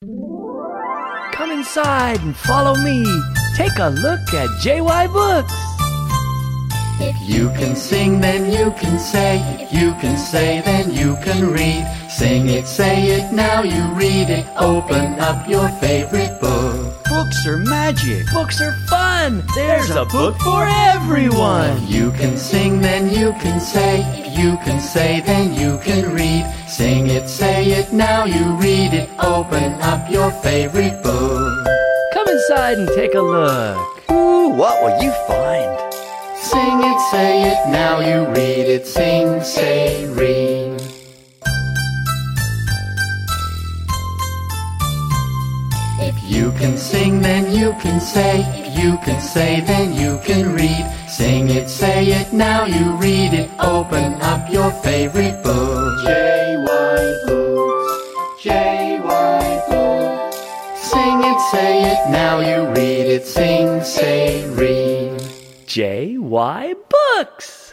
Come inside and follow me. Take a look at JY Books. If you can sing, then you can say. If you can say, then you can read. Sing it, say it, now you read it. Open up your favorite book. Books are magic. Books are fun. There's a book for everyone. You can sing, then you can say. If you can say, then you can read. Sing it, say it, now you read it. Open up your favorite book. Come inside and take a look. Ooh, what will you find? Sing it, say it, now you read it. Sing, say, read. If you can sing, then you can say. If you can say, then you can read. Sing it, say it, now you read it. Open up your favorite book. Say it, now you read it. Sing, say, read. JY Books.